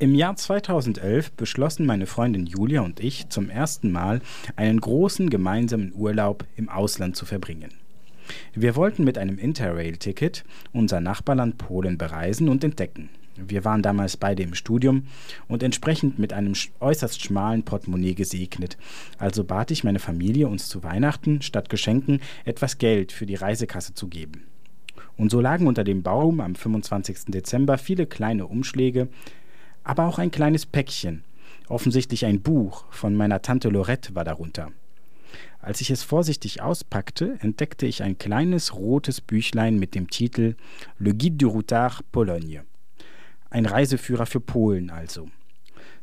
Im Jahr 2011 beschlossen meine Freundin Julia und ich zum ersten Mal einen großen gemeinsamen Urlaub im Ausland zu verbringen. Wir wollten mit einem Interrail-Ticket unser Nachbarland Polen bereisen und entdecken. Wir waren damals beide im Studium und entsprechend mit einem äußerst schmalen Portemonnaie gesegnet. Also bat ich meine Familie, uns zu Weihnachten statt Geschenken etwas Geld für die Reisekasse zu geben. Und so lagen unter dem Baum am 25. Dezember viele kleine Umschläge, aber auch ein kleines Päckchen. Offensichtlich ein Buch von meiner Tante Lorette war darunter. Als ich es vorsichtig auspackte, entdeckte ich ein kleines rotes Büchlein mit dem Titel Le Guide du Routard Pologne. Ein Reiseführer für Polen also.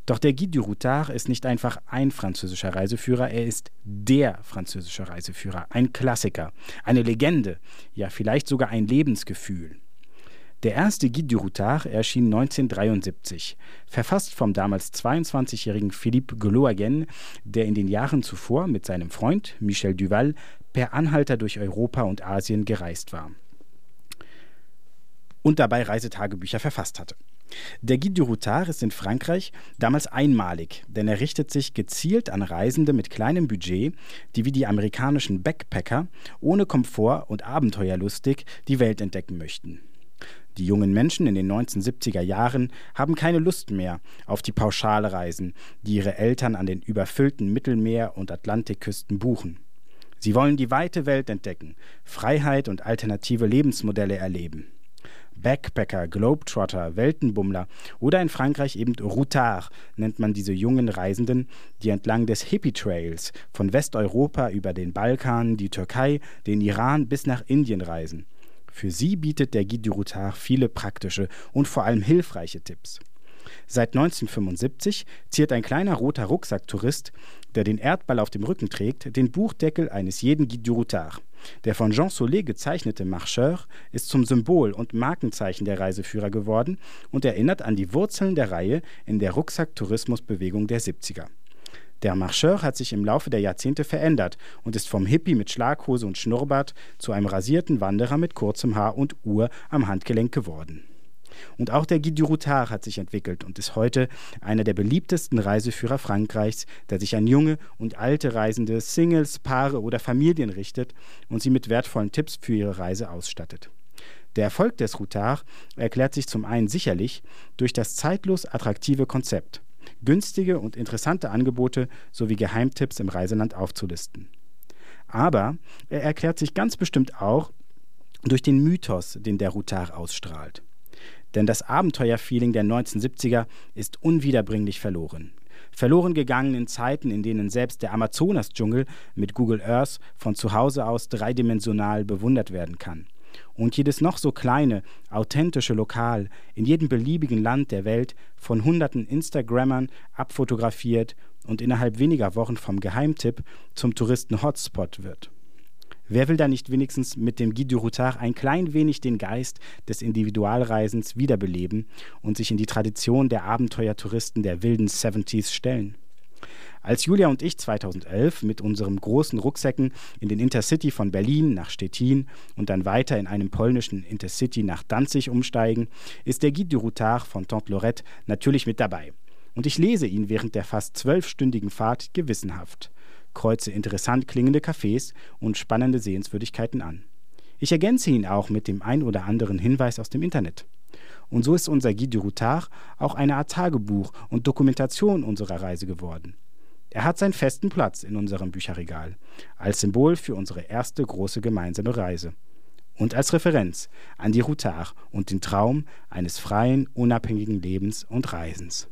Doch der Guide du Routard ist nicht einfach ein französischer Reiseführer, er ist der französische Reiseführer, ein Klassiker, eine Legende, ja vielleicht sogar ein Lebensgefühl. Der erste Guide du Routard erschien 1973, verfasst vom damals 22-jährigen Philippe Glohagen, der in den Jahren zuvor mit seinem Freund Michel Duval per Anhalter durch Europa und Asien gereist war und dabei Reisetagebücher verfasst hatte. Der Guide du Routard ist in Frankreich damals einmalig, denn er richtet sich gezielt an Reisende mit kleinem Budget, die wie die amerikanischen Backpacker ohne Komfort und abenteuerlustig die Welt entdecken möchten. Die jungen Menschen in den 1970er Jahren haben keine Lust mehr auf die Pauschalreisen, die ihre Eltern an den überfüllten Mittelmeer- und Atlantikküsten buchen. Sie wollen die weite Welt entdecken, Freiheit und alternative Lebensmodelle erleben. Backpacker, Globetrotter, Weltenbummler oder in Frankreich eben Routard nennt man diese jungen Reisenden, die entlang des Hippie-Trails von Westeuropa über den Balkan, die Türkei, den Iran bis nach Indien reisen. Für sie bietet der Guide du Routard viele praktische und vor allem hilfreiche Tipps. Seit 1975 ziert ein kleiner roter Rucksacktourist, der den Erdball auf dem Rücken trägt, den Buchdeckel eines jeden Guide du Routard. Der von Jean Solé gezeichnete Marcheur ist zum Symbol und Markenzeichen der Reiseführer geworden und erinnert an die Wurzeln der Reihe in der Rucksacktourismusbewegung der 70er. Der Marcheur hat sich im Laufe der Jahrzehnte verändert und ist vom Hippie mit Schlaghose und Schnurrbart zu einem rasierten Wanderer mit kurzem Haar und Uhr am Handgelenk geworden. Und auch der Guide du Routard hat sich entwickelt und ist heute einer der beliebtesten Reiseführer Frankreichs, der sich an junge und alte Reisende, Singles, Paare oder Familien richtet und sie mit wertvollen Tipps für ihre Reise ausstattet. Der Erfolg des Routard erklärt sich zum einen sicherlich durch das zeitlos attraktive Konzept günstige und interessante Angebote sowie Geheimtipps im Reiseland aufzulisten. Aber er erklärt sich ganz bestimmt auch durch den Mythos, den der Routard ausstrahlt. Denn das Abenteuerfeeling der 1970er ist unwiederbringlich verloren. Verloren gegangen in Zeiten, in denen selbst der Amazonas-Dschungel mit Google Earth von zu Hause aus dreidimensional bewundert werden kann und jedes noch so kleine, authentische Lokal in jedem beliebigen Land der Welt von hunderten Instagrammern abfotografiert und innerhalb weniger Wochen vom Geheimtipp zum Touristen-Hotspot wird. Wer will da nicht wenigstens mit dem Guide du Routard ein klein wenig den Geist des Individualreisens wiederbeleben und sich in die Tradition der Abenteuertouristen der wilden 70s stellen? Als Julia und ich 2011 mit unseren großen Rucksäcken in den Intercity von Berlin nach Stettin und dann weiter in einem polnischen Intercity nach Danzig umsteigen, ist der Guide du Routard von Tante Lorette natürlich mit dabei. Und ich lese ihn während der fast zwölfstündigen Fahrt gewissenhaft, kreuze interessant klingende Cafés und spannende Sehenswürdigkeiten an. Ich ergänze ihn auch mit dem ein oder anderen Hinweis aus dem Internet. Und so ist unser Guide du Routard auch eine Art Tagebuch und Dokumentation unserer Reise geworden. Er hat seinen festen Platz in unserem Bücherregal, als Symbol für unsere erste große gemeinsame Reise und als Referenz an die Routard und den Traum eines freien, unabhängigen Lebens und Reisens.